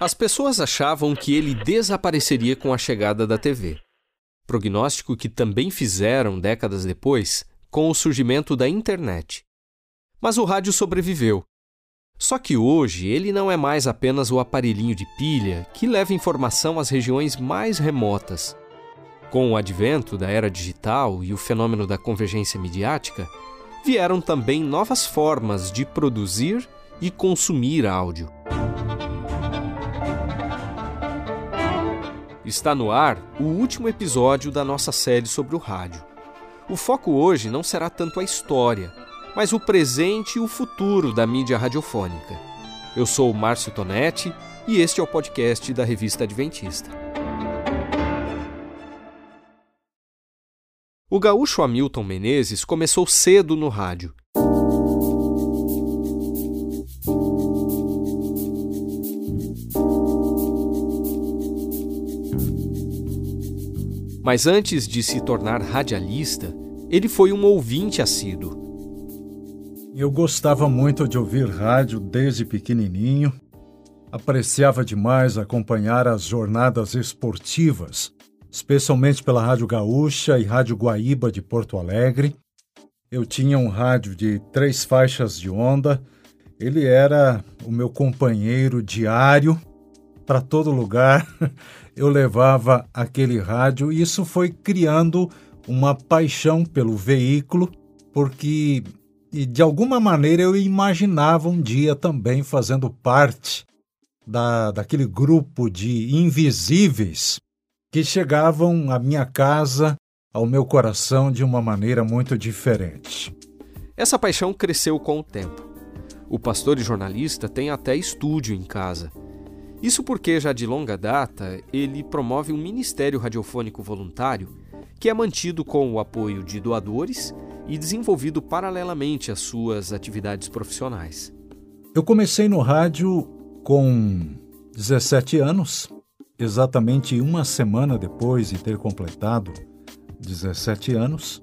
As pessoas achavam que ele desapareceria com a chegada da TV. Prognóstico que também fizeram décadas depois com o surgimento da internet. Mas o rádio sobreviveu. Só que hoje ele não é mais apenas o aparelhinho de pilha que leva informação às regiões mais remotas. Com o advento da era digital e o fenômeno da convergência midiática, vieram também novas formas de produzir e consumir áudio. Está no ar o último episódio da nossa série sobre o rádio. O foco hoje não será tanto a história, mas o presente e o futuro da mídia radiofônica. Eu sou o Márcio Tonetti e este é o podcast da Revista Adventista. O gaúcho Hamilton Menezes começou cedo no rádio Mas antes de se tornar radialista, ele foi um ouvinte assíduo. Eu gostava muito de ouvir rádio desde pequenininho. Apreciava demais acompanhar as jornadas esportivas, especialmente pela Rádio Gaúcha e Rádio Guaíba de Porto Alegre. Eu tinha um rádio de três faixas de onda. Ele era o meu companheiro diário para todo lugar. eu levava aquele rádio e isso foi criando uma paixão pelo veículo, porque de alguma maneira eu imaginava um dia também fazendo parte da, daquele grupo de invisíveis que chegavam à minha casa, ao meu coração de uma maneira muito diferente. Essa paixão cresceu com o tempo. O pastor e jornalista tem até estúdio em casa isso porque, já de longa data, ele promove um ministério radiofônico voluntário que é mantido com o apoio de doadores e desenvolvido paralelamente às suas atividades profissionais. Eu comecei no rádio com 17 anos, exatamente uma semana depois de ter completado 17 anos.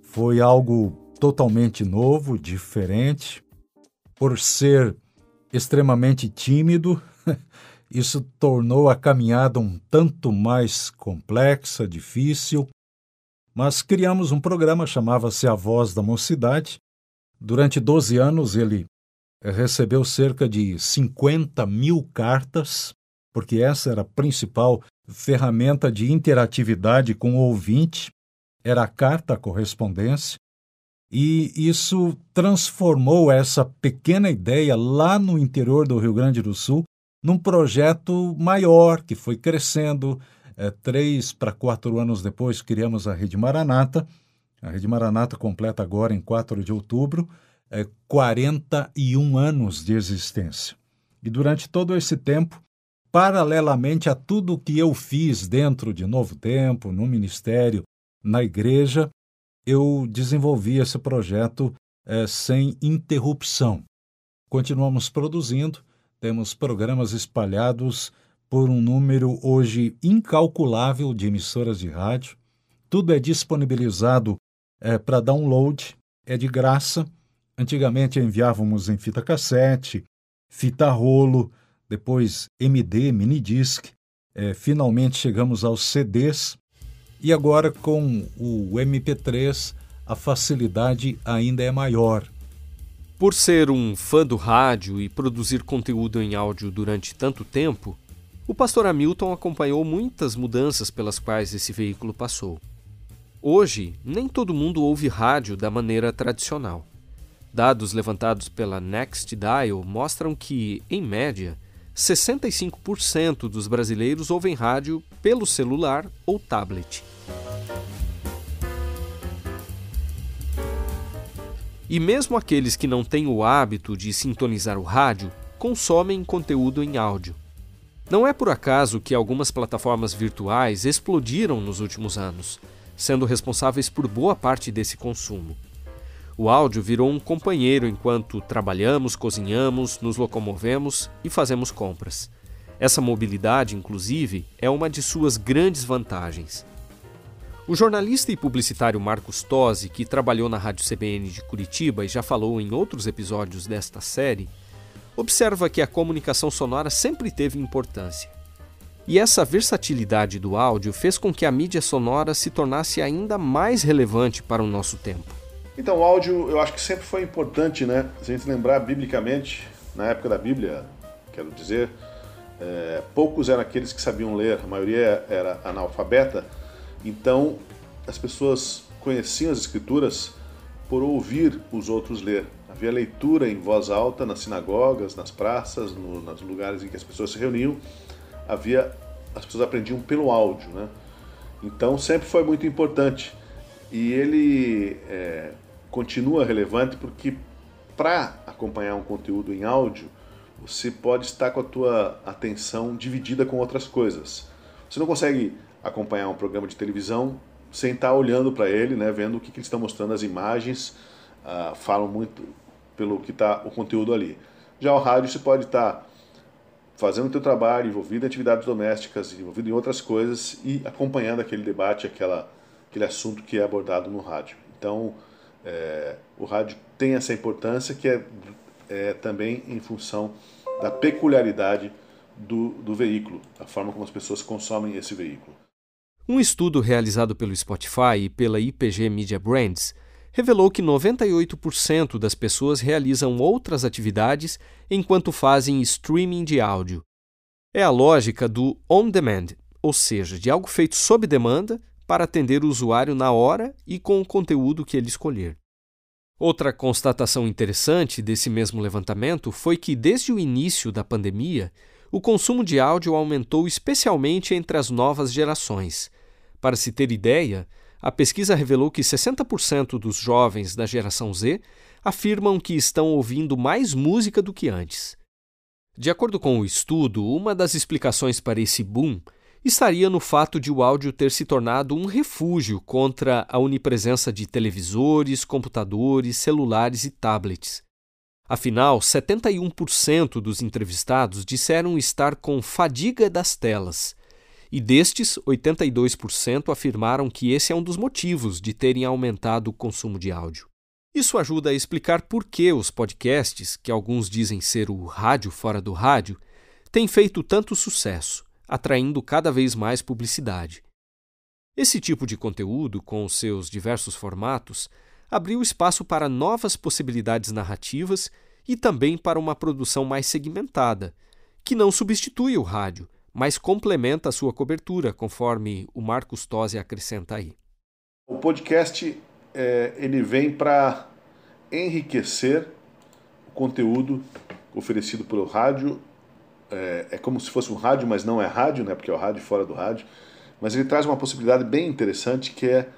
Foi algo totalmente novo, diferente. Por ser extremamente tímido, Isso tornou a caminhada um tanto mais complexa, difícil, mas criamos um programa chamava-se A Voz da Mocidade. Durante 12 anos ele recebeu cerca de 50 mil cartas, porque essa era a principal ferramenta de interatividade com o ouvinte, era a carta, a correspondência. E isso transformou essa pequena ideia lá no interior do Rio Grande do Sul num projeto maior que foi crescendo. É, três para quatro anos depois, criamos a Rede Maranata. A Rede Maranata completa agora, em 4 de outubro, é, 41 anos de existência. E durante todo esse tempo, paralelamente a tudo que eu fiz dentro de Novo Tempo, no ministério, na igreja, eu desenvolvi esse projeto é, sem interrupção. Continuamos produzindo, temos programas espalhados por um número hoje incalculável de emissoras de rádio. Tudo é disponibilizado é, para download, é de graça. Antigamente enviávamos em fita cassete, fita rolo, depois MD, mini disc. É, finalmente chegamos aos CDs e agora com o MP3 a facilidade ainda é maior. Por ser um fã do rádio e produzir conteúdo em áudio durante tanto tempo, o pastor Hamilton acompanhou muitas mudanças pelas quais esse veículo passou. Hoje, nem todo mundo ouve rádio da maneira tradicional. Dados levantados pela Next Dial mostram que, em média, 65% dos brasileiros ouvem rádio pelo celular ou tablet. E mesmo aqueles que não têm o hábito de sintonizar o rádio consomem conteúdo em áudio. Não é por acaso que algumas plataformas virtuais explodiram nos últimos anos, sendo responsáveis por boa parte desse consumo. O áudio virou um companheiro enquanto trabalhamos, cozinhamos, nos locomovemos e fazemos compras. Essa mobilidade, inclusive, é uma de suas grandes vantagens. O jornalista e publicitário Marcos Tosi, que trabalhou na Rádio CBN de Curitiba e já falou em outros episódios desta série, observa que a comunicação sonora sempre teve importância. E essa versatilidade do áudio fez com que a mídia sonora se tornasse ainda mais relevante para o nosso tempo. Então, o áudio eu acho que sempre foi importante, né? Se a gente lembrar biblicamente, na época da Bíblia, quero dizer, é, poucos eram aqueles que sabiam ler, a maioria era analfabeta, então as pessoas conheciam as escrituras por ouvir os outros ler. Havia leitura em voz alta nas sinagogas, nas praças, no, nos lugares em que as pessoas se reuniam. Havia as pessoas aprendiam pelo áudio, né? Então sempre foi muito importante e ele é, continua relevante porque para acompanhar um conteúdo em áudio você pode estar com a tua atenção dividida com outras coisas. Você não consegue acompanhar um programa de televisão sem estar olhando para ele, né, vendo o que, que eles estão mostrando, as imagens, uh, falam muito pelo que está o conteúdo ali. Já o rádio você pode estar fazendo o teu trabalho, envolvido em atividades domésticas, envolvido em outras coisas e acompanhando aquele debate, aquela, aquele assunto que é abordado no rádio. Então, é, o rádio tem essa importância que é, é também em função da peculiaridade do, do veículo, da forma como as pessoas consomem esse veículo. Um estudo realizado pelo Spotify e pela IPG Media Brands revelou que 98% das pessoas realizam outras atividades enquanto fazem streaming de áudio. É a lógica do on demand, ou seja, de algo feito sob demanda para atender o usuário na hora e com o conteúdo que ele escolher. Outra constatação interessante desse mesmo levantamento foi que, desde o início da pandemia, o consumo de áudio aumentou especialmente entre as novas gerações. Para se ter ideia, a pesquisa revelou que 60% dos jovens da geração Z afirmam que estão ouvindo mais música do que antes. De acordo com o estudo, uma das explicações para esse boom estaria no fato de o áudio ter se tornado um refúgio contra a onipresença de televisores, computadores, celulares e tablets. Afinal, 71% dos entrevistados disseram estar com fadiga das telas, e destes, 82% afirmaram que esse é um dos motivos de terem aumentado o consumo de áudio. Isso ajuda a explicar por que os podcasts, que alguns dizem ser o rádio fora do rádio, têm feito tanto sucesso atraindo cada vez mais publicidade. Esse tipo de conteúdo, com os seus diversos formatos, abriu espaço para novas possibilidades narrativas e também para uma produção mais segmentada, que não substitui o rádio, mas complementa a sua cobertura, conforme o Marcos Tosi acrescenta aí. O podcast é, ele vem para enriquecer o conteúdo oferecido pelo rádio é, é, como se fosse um rádio, mas não é rádio, né, porque é o rádio fora do rádio. Mas ele traz uma possibilidade bem interessante que é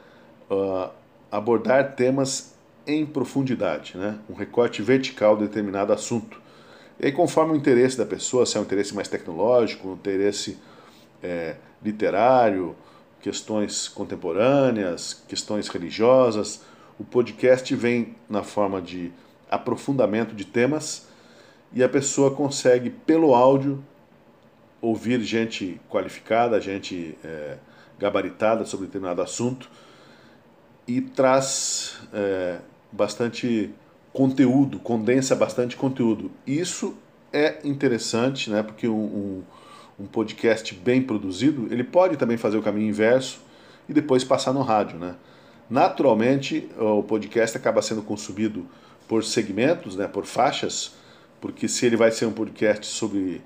uh, abordar temas em profundidade, né, um recorte vertical de determinado assunto. E aí, conforme o interesse da pessoa, se é um interesse mais tecnológico, um interesse é, literário, questões contemporâneas, questões religiosas, o podcast vem na forma de aprofundamento de temas e a pessoa consegue, pelo áudio, ouvir gente qualificada, gente é, gabaritada sobre determinado assunto e traz é, bastante conteúdo, condensa bastante conteúdo. Isso é interessante, né? Porque um, um, um, podcast bem produzido, ele pode também fazer o caminho inverso e depois passar no rádio, né? Naturalmente, o podcast acaba sendo consumido por segmentos, né? Por faixas porque se ele vai ser um podcast sobre,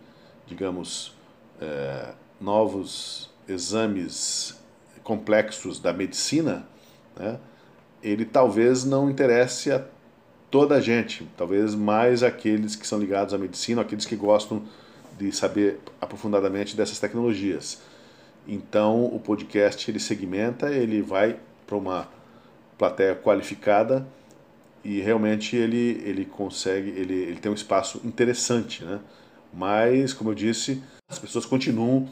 digamos, é, novos exames complexos da medicina, né, ele talvez não interesse a toda a gente, talvez mais aqueles que são ligados à medicina, aqueles que gostam de saber aprofundadamente dessas tecnologias. Então, o podcast ele segmenta, ele vai para uma plateia qualificada e realmente ele, ele consegue, ele, ele tem um espaço interessante, né? Mas, como eu disse, as pessoas continuam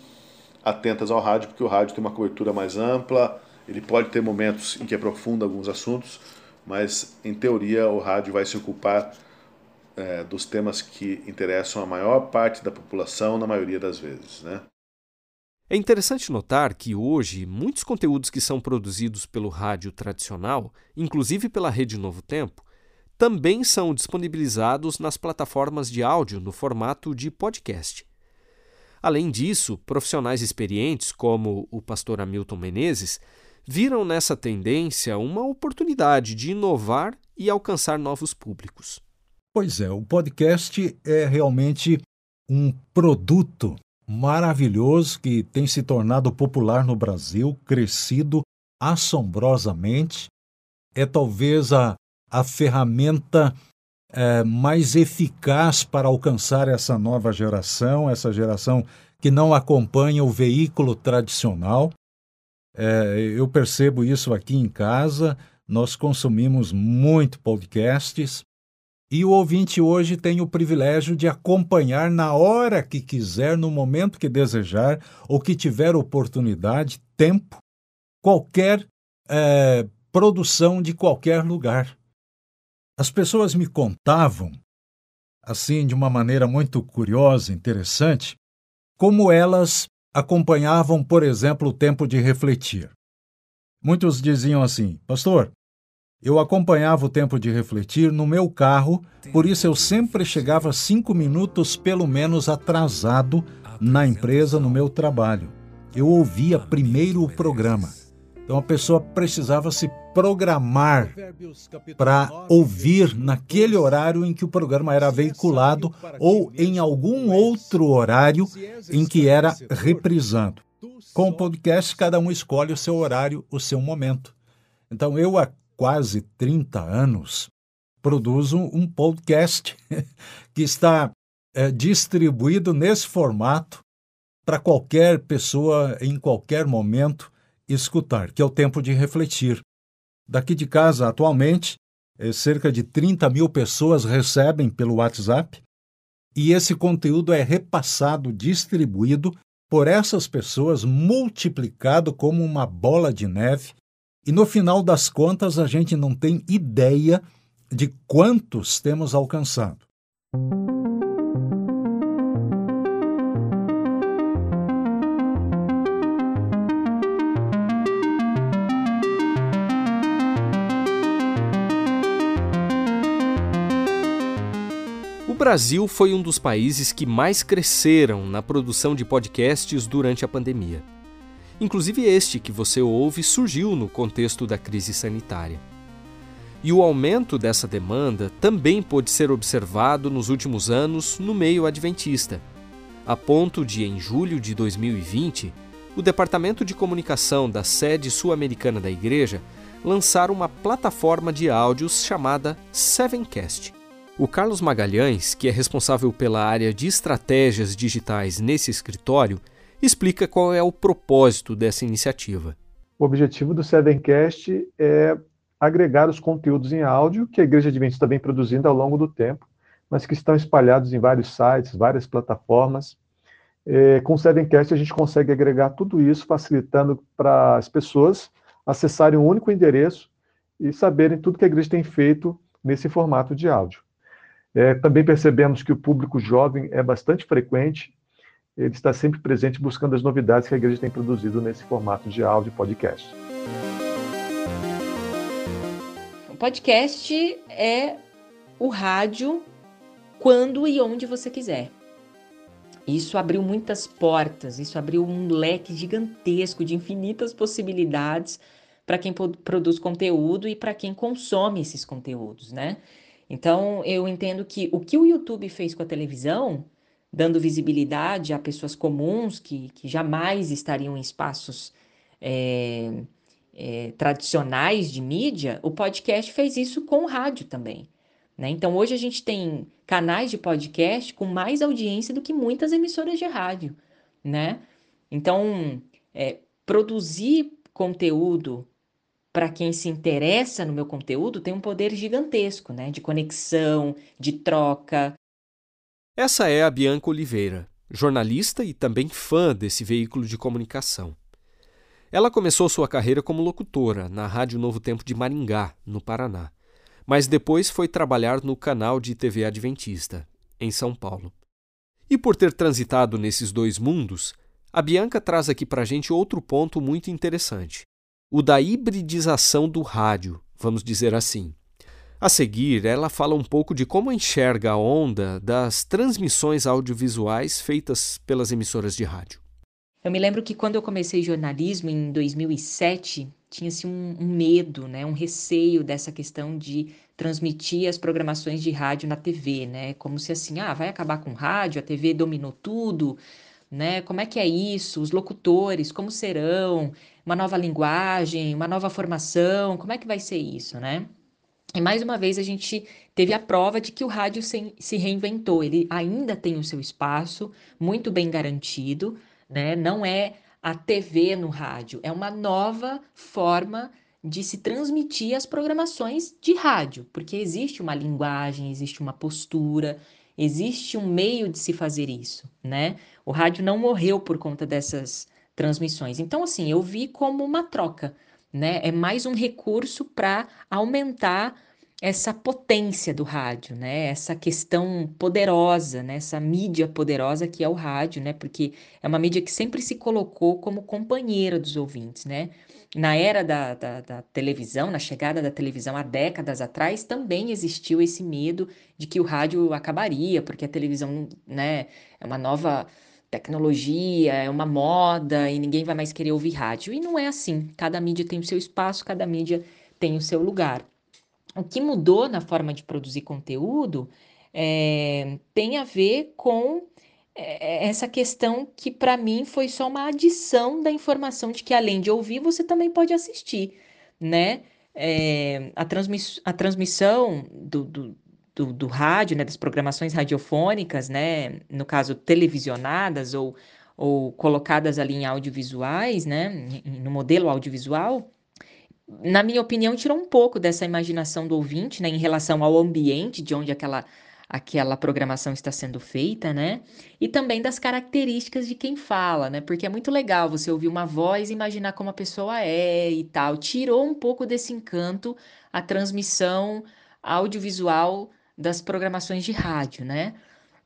atentas ao rádio, porque o rádio tem uma cobertura mais ampla, ele pode ter momentos em que aprofunda alguns assuntos, mas, em teoria, o rádio vai se ocupar é, dos temas que interessam a maior parte da população, na maioria das vezes, né? É interessante notar que hoje muitos conteúdos que são produzidos pelo rádio tradicional, inclusive pela Rede Novo Tempo, também são disponibilizados nas plataformas de áudio no formato de podcast. Além disso, profissionais experientes, como o pastor Hamilton Menezes, viram nessa tendência uma oportunidade de inovar e alcançar novos públicos. Pois é, o podcast é realmente um produto maravilhoso que tem se tornado popular no Brasil, crescido assombrosamente. É talvez a, a ferramenta é, mais eficaz para alcançar essa nova geração, essa geração que não acompanha o veículo tradicional. É, eu percebo isso aqui em casa, nós consumimos muito podcasts e o ouvinte hoje tem o privilégio de acompanhar na hora que quiser, no momento que desejar ou que tiver oportunidade, tempo, qualquer é, produção de qualquer lugar. As pessoas me contavam, assim, de uma maneira muito curiosa, interessante, como elas acompanhavam, por exemplo, o tempo de refletir. Muitos diziam assim: Pastor, eu acompanhava o tempo de refletir no meu carro, por isso eu sempre chegava cinco minutos pelo menos atrasado na empresa, no meu trabalho. Eu ouvia primeiro o programa. Então a pessoa precisava se programar para ouvir naquele horário em que o programa era veiculado ou em algum outro horário em que era reprisado. Com o podcast, cada um escolhe o seu horário, o seu momento. Então eu, há quase 30 anos, produzo um podcast que está é, distribuído nesse formato para qualquer pessoa, em qualquer momento, escutar, que é o tempo de refletir. Daqui de casa, atualmente, é, cerca de 30 mil pessoas recebem pelo WhatsApp e esse conteúdo é repassado, distribuído por essas pessoas, multiplicado como uma bola de neve. E no final das contas, a gente não tem ideia de quantos temos alcançado. Brasil foi um dos países que mais cresceram na produção de podcasts durante a pandemia. Inclusive, este que você ouve surgiu no contexto da crise sanitária. E o aumento dessa demanda também pôde ser observado nos últimos anos no meio adventista, a ponto de, em julho de 2020, o Departamento de Comunicação da sede sul-americana da igreja lançar uma plataforma de áudios chamada Sevencast. O Carlos Magalhães, que é responsável pela área de estratégias digitais nesse escritório, explica qual é o propósito dessa iniciativa. O objetivo do Sevencast é agregar os conteúdos em áudio que a Igreja Adventista vem produzindo ao longo do tempo, mas que estão espalhados em vários sites, várias plataformas. É, com o Sevencast a gente consegue agregar tudo isso, facilitando para as pessoas acessarem um único endereço e saberem tudo que a igreja tem feito nesse formato de áudio. É, também percebemos que o público jovem é bastante frequente, ele está sempre presente buscando as novidades que a igreja tem produzido nesse formato de áudio podcast. O podcast é o rádio quando e onde você quiser. Isso abriu muitas portas, isso abriu um leque gigantesco de infinitas possibilidades para quem produz conteúdo e para quem consome esses conteúdos, né? Então, eu entendo que o que o YouTube fez com a televisão, dando visibilidade a pessoas comuns que, que jamais estariam em espaços é, é, tradicionais de mídia, o podcast fez isso com o rádio também. Né? Então, hoje a gente tem canais de podcast com mais audiência do que muitas emissoras de rádio. Né? Então, é, produzir conteúdo para quem se interessa no meu conteúdo, tem um poder gigantesco, né? De conexão, de troca. Essa é a Bianca Oliveira, jornalista e também fã desse veículo de comunicação. Ela começou sua carreira como locutora na Rádio Novo Tempo de Maringá, no Paraná, mas depois foi trabalhar no canal de TV Adventista, em São Paulo. E por ter transitado nesses dois mundos, a Bianca traz aqui para gente outro ponto muito interessante o da hibridização do rádio, vamos dizer assim. A seguir, ela fala um pouco de como enxerga a onda das transmissões audiovisuais feitas pelas emissoras de rádio. Eu me lembro que quando eu comecei jornalismo em 2007, tinha-se um, um, medo, né, um receio dessa questão de transmitir as programações de rádio na TV, né, como se assim, ah, vai acabar com rádio, a TV dominou tudo, né, como é que é isso, os locutores, como serão, uma nova linguagem, uma nova formação, como é que vai ser isso, né? E mais uma vez a gente teve a prova de que o rádio se, reinventou, ele ainda tem o seu espaço muito bem garantido, né? Não é a TV no rádio, é uma nova forma de se transmitir as programações de rádio, porque existe uma linguagem, existe uma postura, existe um meio de se fazer isso, né? O rádio não morreu por conta dessas transmissões. Então, assim, eu vi como uma troca, né? É mais um recurso para aumentar essa potência do rádio, né? Essa questão poderosa, né? Essa mídia poderosa que é o rádio, né? Porque é uma mídia que sempre se colocou como companheira dos ouvintes, né? Na era da, da, da, televisão, na chegada da televisão há décadas atrás, também existiu esse medo de que o rádio acabaria, porque a televisão, né, é uma nova tecnologia, é uma moda e ninguém vai mais querer ouvir rádio. E não é assim. Cada mídia tem o seu espaço, cada mídia tem o seu lugar. O que mudou na forma de produzir conteúdo é, tem a ver com essa questão que para mim foi só uma adição da informação de que além de ouvir você também pode assistir, né? É, a, transmiss a transmissão do, do, do, do, rádio, né, das programações radiofônicas, né, no caso televisionadas ou, ou colocadas ali em audiovisuais, né, no modelo audiovisual, na minha opinião, tirou um pouco dessa imaginação do ouvinte, né, em relação ao ambiente de onde aquela, aquela programação está sendo feita, né? E também das características de quem fala, né? Porque é muito legal você ouvir uma voz e imaginar como a pessoa é e tal. Tirou um pouco desse encanto a transmissão audiovisual das programações de rádio, né?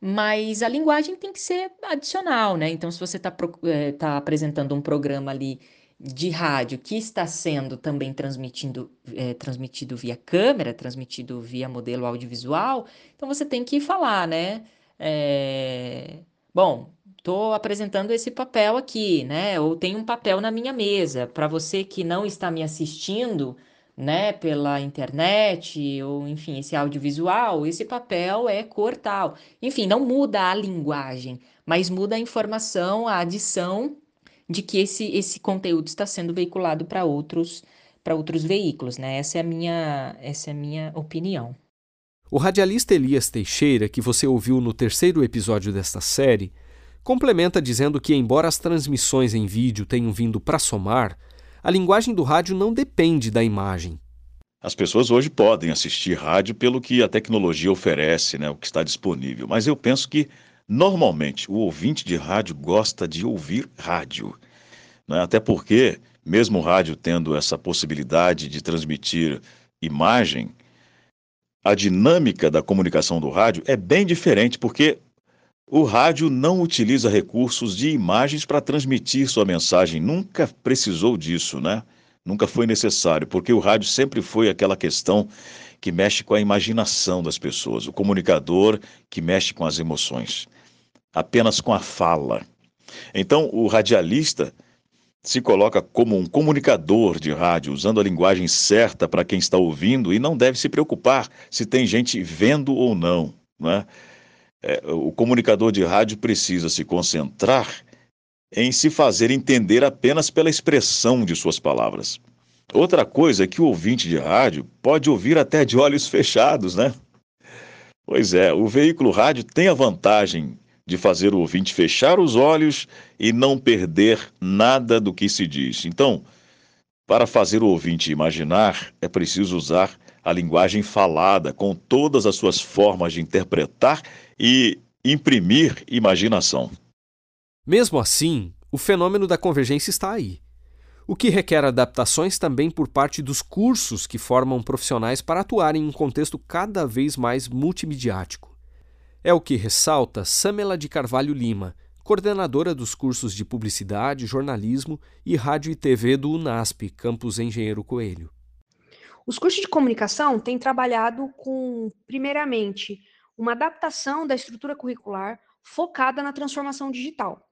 Mas a linguagem tem que ser adicional, né? Então, se você está é, tá apresentando um programa ali de rádio que está sendo também transmitindo, é, transmitido via câmera, transmitido via modelo audiovisual, então você tem que falar, né? É, bom, estou apresentando esse papel aqui, né? Ou tem um papel na minha mesa. Para você que não está me assistindo, né, pela internet, ou enfim, esse audiovisual, esse papel é cor tal. Enfim, não muda a linguagem, mas muda a informação, a adição de que esse, esse conteúdo está sendo veiculado para outros para outros veículos, né? Essa é a minha essa é a minha opinião. O radialista Elias Teixeira, que você ouviu no terceiro episódio desta série, complementa dizendo que embora as transmissões em vídeo tenham vindo para somar, a linguagem do rádio não depende da imagem. As pessoas hoje podem assistir rádio pelo que a tecnologia oferece, né, o que está disponível, mas eu penso que Normalmente, o ouvinte de rádio gosta de ouvir rádio. Né? Até porque, mesmo o rádio tendo essa possibilidade de transmitir imagem, a dinâmica da comunicação do rádio é bem diferente, porque o rádio não utiliza recursos de imagens para transmitir sua mensagem. Nunca precisou disso, né? Nunca foi necessário, porque o rádio sempre foi aquela questão que mexe com a imaginação das pessoas, o comunicador que mexe com as emoções apenas com a fala. Então, o radialista se coloca como um comunicador de rádio, usando a linguagem certa para quem está ouvindo e não deve se preocupar se tem gente vendo ou não. Né? É, o comunicador de rádio precisa se concentrar em se fazer entender apenas pela expressão de suas palavras. Outra coisa é que o ouvinte de rádio pode ouvir até de olhos fechados, né? Pois é, o veículo rádio tem a vantagem de fazer o ouvinte fechar os olhos e não perder nada do que se diz. Então, para fazer o ouvinte imaginar, é preciso usar a linguagem falada, com todas as suas formas de interpretar e imprimir imaginação. Mesmo assim, o fenômeno da convergência está aí. O que requer adaptações também por parte dos cursos que formam profissionais para atuarem em um contexto cada vez mais multimediático. É o que ressalta Samela de Carvalho Lima, coordenadora dos cursos de Publicidade, Jornalismo e Rádio e TV do UNASP, Campus Engenheiro Coelho. Os cursos de comunicação têm trabalhado com, primeiramente, uma adaptação da estrutura curricular focada na transformação digital.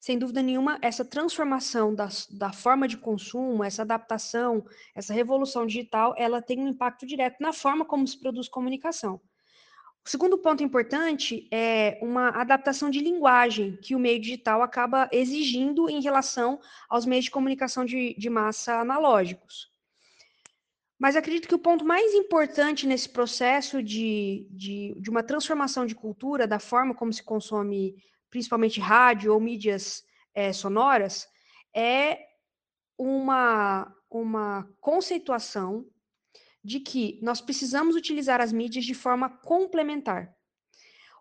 Sem dúvida nenhuma, essa transformação da, da forma de consumo, essa adaptação, essa revolução digital, ela tem um impacto direto na forma como se produz comunicação. O segundo ponto importante é uma adaptação de linguagem que o meio digital acaba exigindo em relação aos meios de comunicação de, de massa analógicos. Mas acredito que o ponto mais importante nesse processo de, de, de uma transformação de cultura, da forma como se consome principalmente rádio ou mídias é, sonoras, é uma, uma conceituação de que nós precisamos utilizar as mídias de forma complementar.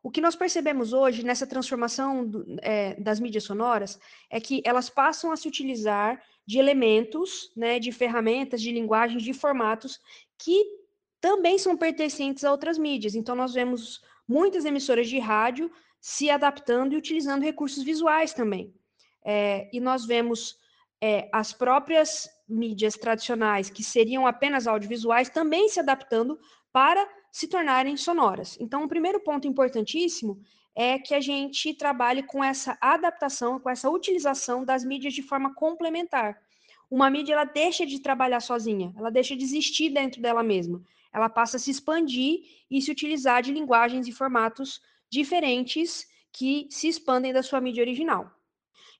O que nós percebemos hoje nessa transformação do, é, das mídias sonoras é que elas passam a se utilizar de elementos, né, de ferramentas, de linguagens, de formatos que também são pertencentes a outras mídias. Então, nós vemos muitas emissoras de rádio se adaptando e utilizando recursos visuais também. É, e nós vemos é, as próprias mídias tradicionais, que seriam apenas audiovisuais, também se adaptando para se tornarem sonoras. Então, o primeiro ponto importantíssimo é que a gente trabalhe com essa adaptação, com essa utilização das mídias de forma complementar. Uma mídia ela deixa de trabalhar sozinha, ela deixa de existir dentro dela mesma. Ela passa a se expandir e se utilizar de linguagens e formatos diferentes que se expandem da sua mídia original.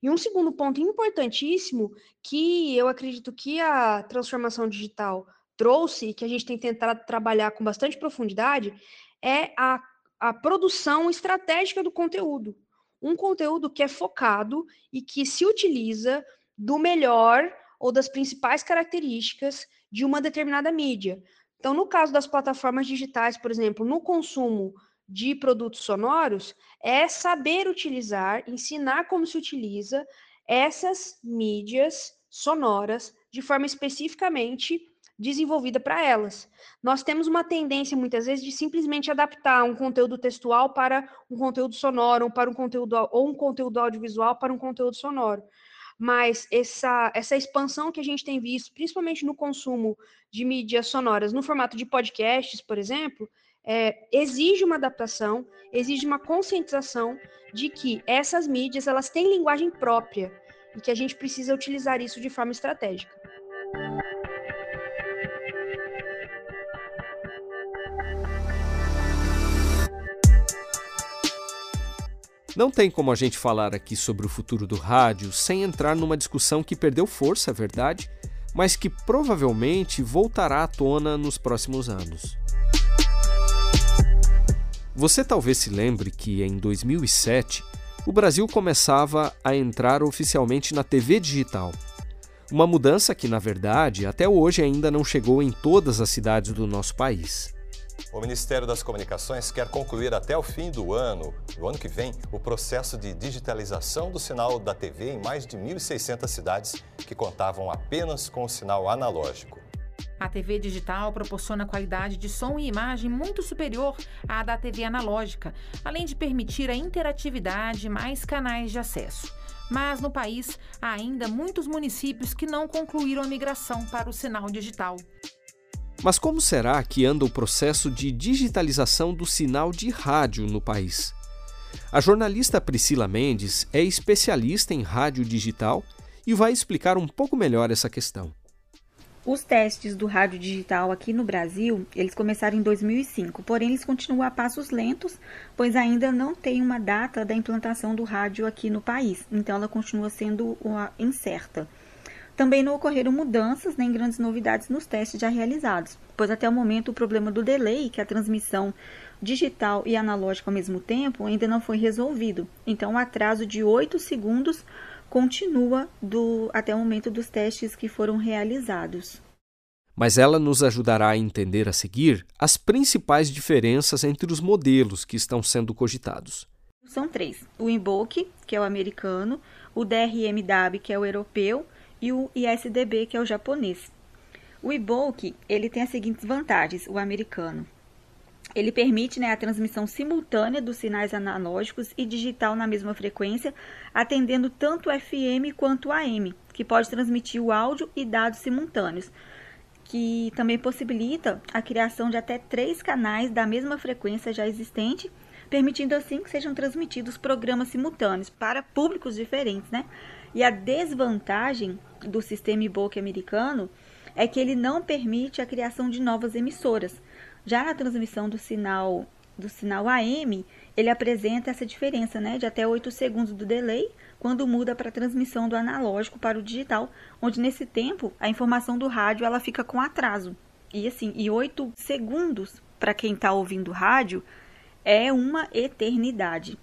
E um segundo ponto importantíssimo que eu acredito que a transformação digital trouxe, que a gente tem tentado trabalhar com bastante profundidade, é a, a produção estratégica do conteúdo. Um conteúdo que é focado e que se utiliza do melhor ou das principais características de uma determinada mídia. Então, no caso das plataformas digitais, por exemplo, no consumo de produtos sonoros é saber utilizar, ensinar como se utiliza essas mídias sonoras de forma especificamente desenvolvida para elas. Nós temos uma tendência muitas vezes de simplesmente adaptar um conteúdo textual para um conteúdo sonoro, ou para um conteúdo ou um conteúdo audiovisual para um conteúdo sonoro. Mas essa, essa expansão que a gente tem visto, principalmente no consumo de mídias sonoras, no formato de podcasts, por exemplo, é, exige uma adaptação, exige uma conscientização de que essas mídias elas têm linguagem própria e que a gente precisa utilizar isso de forma estratégica. Não tem como a gente falar aqui sobre o futuro do rádio sem entrar numa discussão que perdeu força, é verdade, mas que provavelmente voltará à tona nos próximos anos. Você talvez se lembre que em 2007 o Brasil começava a entrar oficialmente na TV digital. Uma mudança que, na verdade, até hoje ainda não chegou em todas as cidades do nosso país. O Ministério das Comunicações quer concluir até o fim do ano, do ano que vem, o processo de digitalização do sinal da TV em mais de 1.600 cidades que contavam apenas com o sinal analógico. A TV digital proporciona qualidade de som e imagem muito superior à da TV analógica, além de permitir a interatividade e mais canais de acesso. Mas no país há ainda muitos municípios que não concluíram a migração para o sinal digital. Mas como será que anda o processo de digitalização do sinal de rádio no país? A jornalista Priscila Mendes é especialista em rádio digital e vai explicar um pouco melhor essa questão. Os testes do rádio digital aqui no Brasil, eles começaram em 2005, porém eles continuam a passos lentos, pois ainda não tem uma data da implantação do rádio aqui no país, então ela continua sendo incerta. Também não ocorreram mudanças nem grandes novidades nos testes já realizados, pois até o momento o problema do delay, que é a transmissão digital e analógica ao mesmo tempo, ainda não foi resolvido. Então, o atraso de 8 segundos continua do, até o momento dos testes que foram realizados. Mas ela nos ajudará a entender a seguir as principais diferenças entre os modelos que estão sendo cogitados. São três: o INBOK, que é o americano, o DRMW, que é o europeu, e o ISDB, que é o japonês. O IBOK ele tem as seguintes vantagens: o americano ele permite né, a transmissão simultânea dos sinais analógicos e digital na mesma frequência, atendendo tanto FM quanto AM, que pode transmitir o áudio e dados simultâneos. que também possibilita a criação de até três canais da mesma frequência já existente, permitindo assim que sejam transmitidos programas simultâneos para públicos diferentes, né? E a desvantagem do sistema Ibope americano é que ele não permite a criação de novas emissoras. Já na transmissão do sinal do sinal AM, ele apresenta essa diferença, né, de até 8 segundos do delay, quando muda para a transmissão do analógico para o digital, onde nesse tempo a informação do rádio ela fica com atraso. E assim, e 8 segundos para quem está ouvindo rádio é uma eternidade.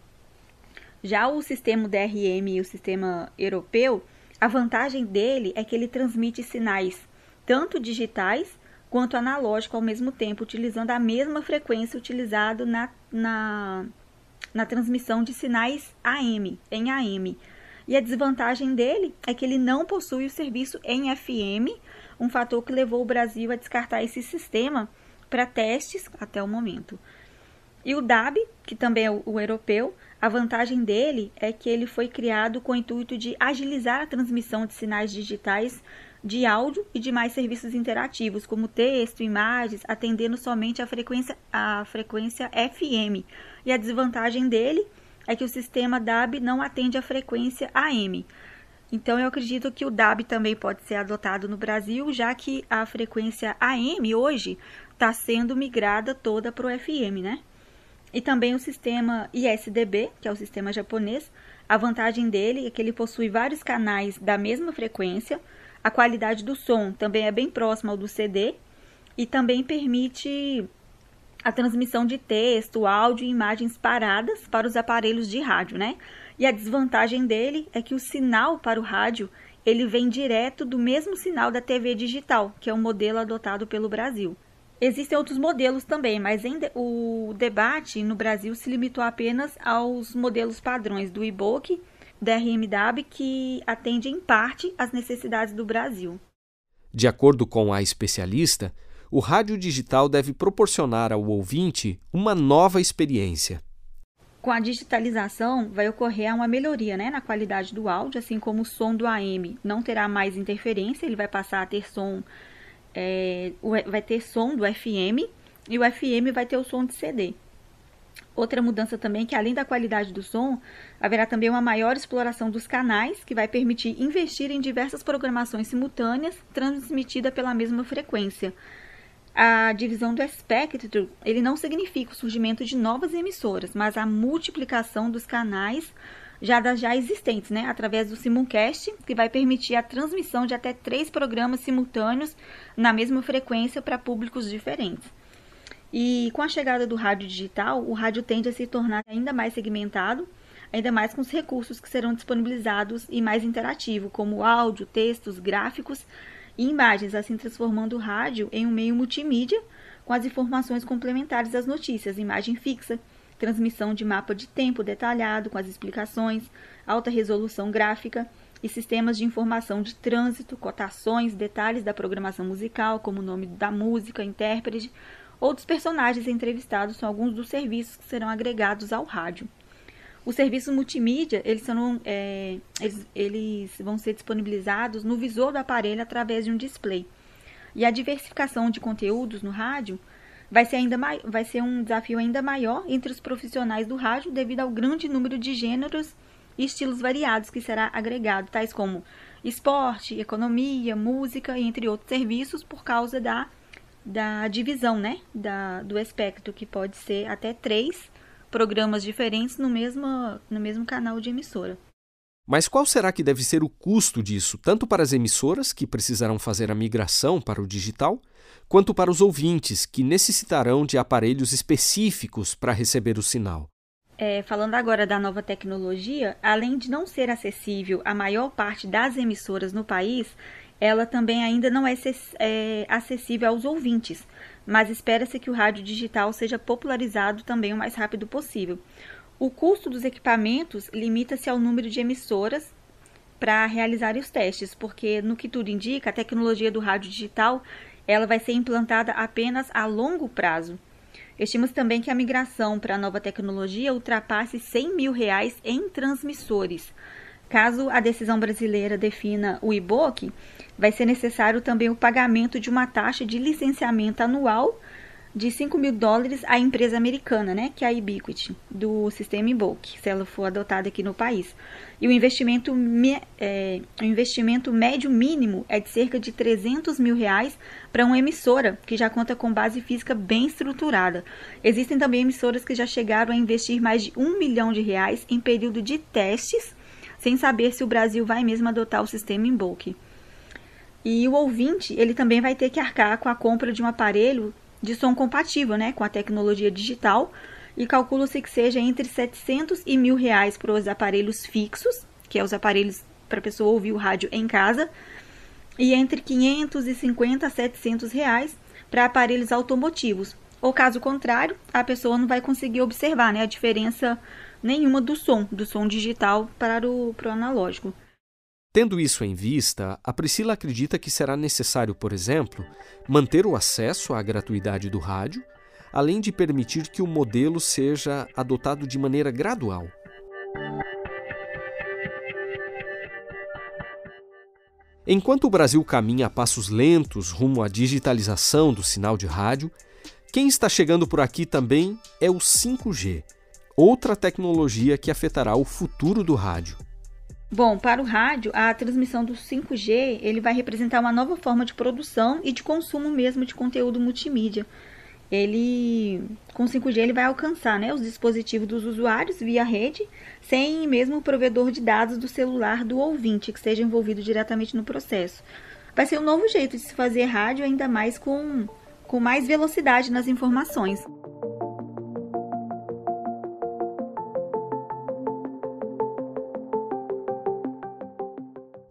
Já o sistema DRM e o sistema europeu, a vantagem dele é que ele transmite sinais tanto digitais quanto analógico ao mesmo tempo, utilizando a mesma frequência utilizada na, na, na transmissão de sinais AM, em AM. E a desvantagem dele é que ele não possui o serviço em FM, um fator que levou o Brasil a descartar esse sistema para testes até o momento. E o DAB, que também é o, o europeu, a vantagem dele é que ele foi criado com o intuito de agilizar a transmissão de sinais digitais de áudio e de mais serviços interativos, como texto, imagens, atendendo somente a frequência, a frequência FM. E a desvantagem dele é que o sistema DAB não atende a frequência AM. Então, eu acredito que o DAB também pode ser adotado no Brasil, já que a frequência AM hoje está sendo migrada toda para o FM, né? E também o sistema ISDB, que é o sistema japonês. A vantagem dele é que ele possui vários canais da mesma frequência, a qualidade do som também é bem próxima ao do CD e também permite a transmissão de texto, áudio e imagens paradas para os aparelhos de rádio, né? E a desvantagem dele é que o sinal para o rádio ele vem direto do mesmo sinal da TV digital, que é o modelo adotado pelo Brasil. Existem outros modelos também, mas o debate no Brasil se limitou apenas aos modelos padrões do IBOC da RMW que atende em parte às necessidades do Brasil. De acordo com a especialista, o rádio digital deve proporcionar ao ouvinte uma nova experiência. Com a digitalização, vai ocorrer uma melhoria né, na qualidade do áudio, assim como o som do AM não terá mais interferência, ele vai passar a ter som, é, vai ter som do FM e o FM vai ter o som de CD. Outra mudança também é que além da qualidade do som, haverá também uma maior exploração dos canais, que vai permitir investir em diversas programações simultâneas transmitida pela mesma frequência. A divisão do espectro, ele não significa o surgimento de novas emissoras, mas a multiplicação dos canais já das já existentes, né, através do simulcast, que vai permitir a transmissão de até três programas simultâneos na mesma frequência para públicos diferentes. E com a chegada do rádio digital, o rádio tende a se tornar ainda mais segmentado, ainda mais com os recursos que serão disponibilizados e mais interativo, como áudio, textos, gráficos e imagens, assim transformando o rádio em um meio multimídia com as informações complementares das notícias, imagem fixa, transmissão de mapa de tempo detalhado com as explicações, alta resolução gráfica e sistemas de informação de trânsito, cotações, detalhes da programação musical, como o nome da música, intérprete, Outros personagens entrevistados são alguns dos serviços que serão agregados ao rádio. Os serviços multimídia, eles, são, é, eles, eles vão ser disponibilizados no visor do aparelho através de um display. E a diversificação de conteúdos no rádio vai ser, ainda vai ser um desafio ainda maior entre os profissionais do rádio devido ao grande número de gêneros e estilos variados que será agregado, tais como esporte, economia, música, entre outros serviços, por causa da da divisão, né, da, do espectro, que pode ser até três programas diferentes no mesmo, no mesmo canal de emissora. Mas qual será que deve ser o custo disso, tanto para as emissoras, que precisarão fazer a migração para o digital, quanto para os ouvintes, que necessitarão de aparelhos específicos para receber o sinal? É, falando agora da nova tecnologia, além de não ser acessível à maior parte das emissoras no país, ela também ainda não é, é acessível aos ouvintes, mas espera-se que o rádio digital seja popularizado também o mais rápido possível. O custo dos equipamentos limita-se ao número de emissoras para realizar os testes, porque no que tudo indica, a tecnologia do rádio digital ela vai ser implantada apenas a longo prazo. Estima-se também que a migração para a nova tecnologia ultrapasse 100 mil reais em transmissores. Caso a decisão brasileira defina o IBOC, vai ser necessário também o pagamento de uma taxa de licenciamento anual de 5 mil dólares à empresa americana, né, que é a Ubiquiti, do sistema IBOC, se ela for adotada aqui no país. E o investimento, é, o investimento médio mínimo é de cerca de 300 mil reais para uma emissora que já conta com base física bem estruturada. Existem também emissoras que já chegaram a investir mais de um milhão de reais em período de testes, sem saber se o Brasil vai mesmo adotar o sistema em bulk. E o ouvinte, ele também vai ter que arcar com a compra de um aparelho de som compatível né, com a tecnologia digital e calcula-se que seja entre 700 e mil reais para os aparelhos fixos, que é os aparelhos para a pessoa ouvir o rádio em casa, e entre 550 a 700 reais para aparelhos automotivos. Ou caso contrário, a pessoa não vai conseguir observar né, a diferença nenhuma do som, do som digital para o, para o analógico. Tendo isso em vista, a Priscila acredita que será necessário, por exemplo, manter o acesso à gratuidade do rádio, além de permitir que o modelo seja adotado de maneira gradual. Enquanto o Brasil caminha a passos lentos rumo à digitalização do sinal de rádio, quem está chegando por aqui também é o 5G, outra tecnologia que afetará o futuro do rádio. Bom, para o rádio, a transmissão do 5G ele vai representar uma nova forma de produção e de consumo mesmo de conteúdo multimídia. Ele, com 5G, ele vai alcançar né, os dispositivos dos usuários via rede, sem mesmo o provedor de dados do celular do ouvinte que esteja envolvido diretamente no processo. Vai ser um novo jeito de se fazer rádio, ainda mais com, com mais velocidade nas informações.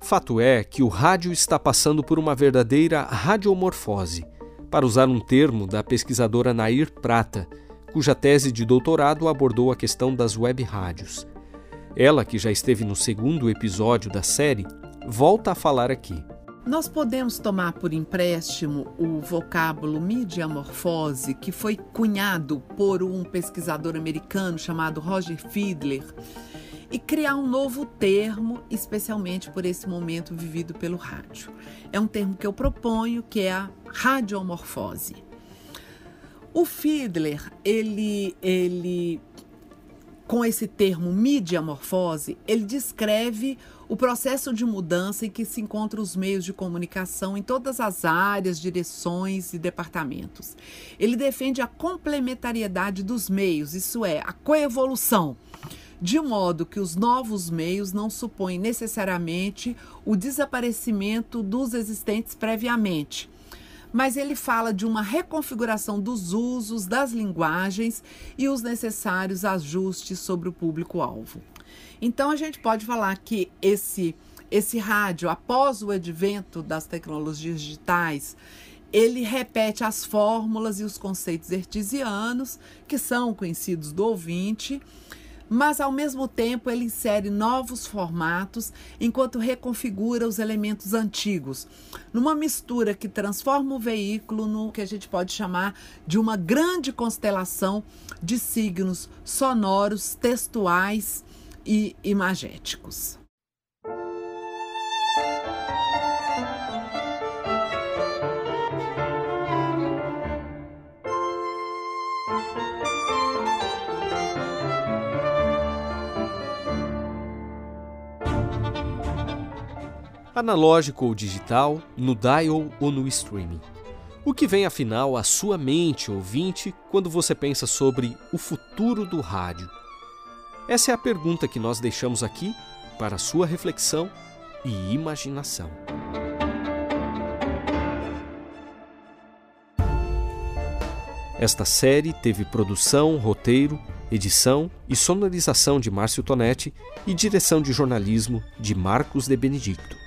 Fato é que o rádio está passando por uma verdadeira radiomorfose, para usar um termo da pesquisadora Nair Prata, cuja tese de doutorado abordou a questão das web rádios. Ela, que já esteve no segundo episódio da série, volta a falar aqui. Nós podemos tomar por empréstimo o vocábulo mediamorfose, que foi cunhado por um pesquisador americano chamado Roger Fiedler e criar um novo termo, especialmente por esse momento vivido pelo rádio. É um termo que eu proponho, que é a radiomorfose. O Fiedler, ele, ele com esse termo mediamorfose, ele descreve o processo de mudança em que se encontram os meios de comunicação em todas as áreas, direções e departamentos. Ele defende a complementariedade dos meios, isso é, a coevolução de modo que os novos meios não supõem necessariamente o desaparecimento dos existentes previamente. Mas ele fala de uma reconfiguração dos usos, das linguagens e os necessários ajustes sobre o público-alvo. Então a gente pode falar que esse esse rádio, após o advento das tecnologias digitais, ele repete as fórmulas e os conceitos artesianos que são conhecidos do ouvinte, mas ao mesmo tempo ele insere novos formatos enquanto reconfigura os elementos antigos, numa mistura que transforma o veículo no que a gente pode chamar de uma grande constelação de signos sonoros, textuais e imagéticos. Analógico ou digital, no dial ou no streaming. O que vem afinal à sua mente, ouvinte, quando você pensa sobre o futuro do rádio? Essa é a pergunta que nós deixamos aqui para sua reflexão e imaginação. Esta série teve produção, roteiro, edição e sonorização de Márcio Tonetti e direção de jornalismo de Marcos de Benedicto.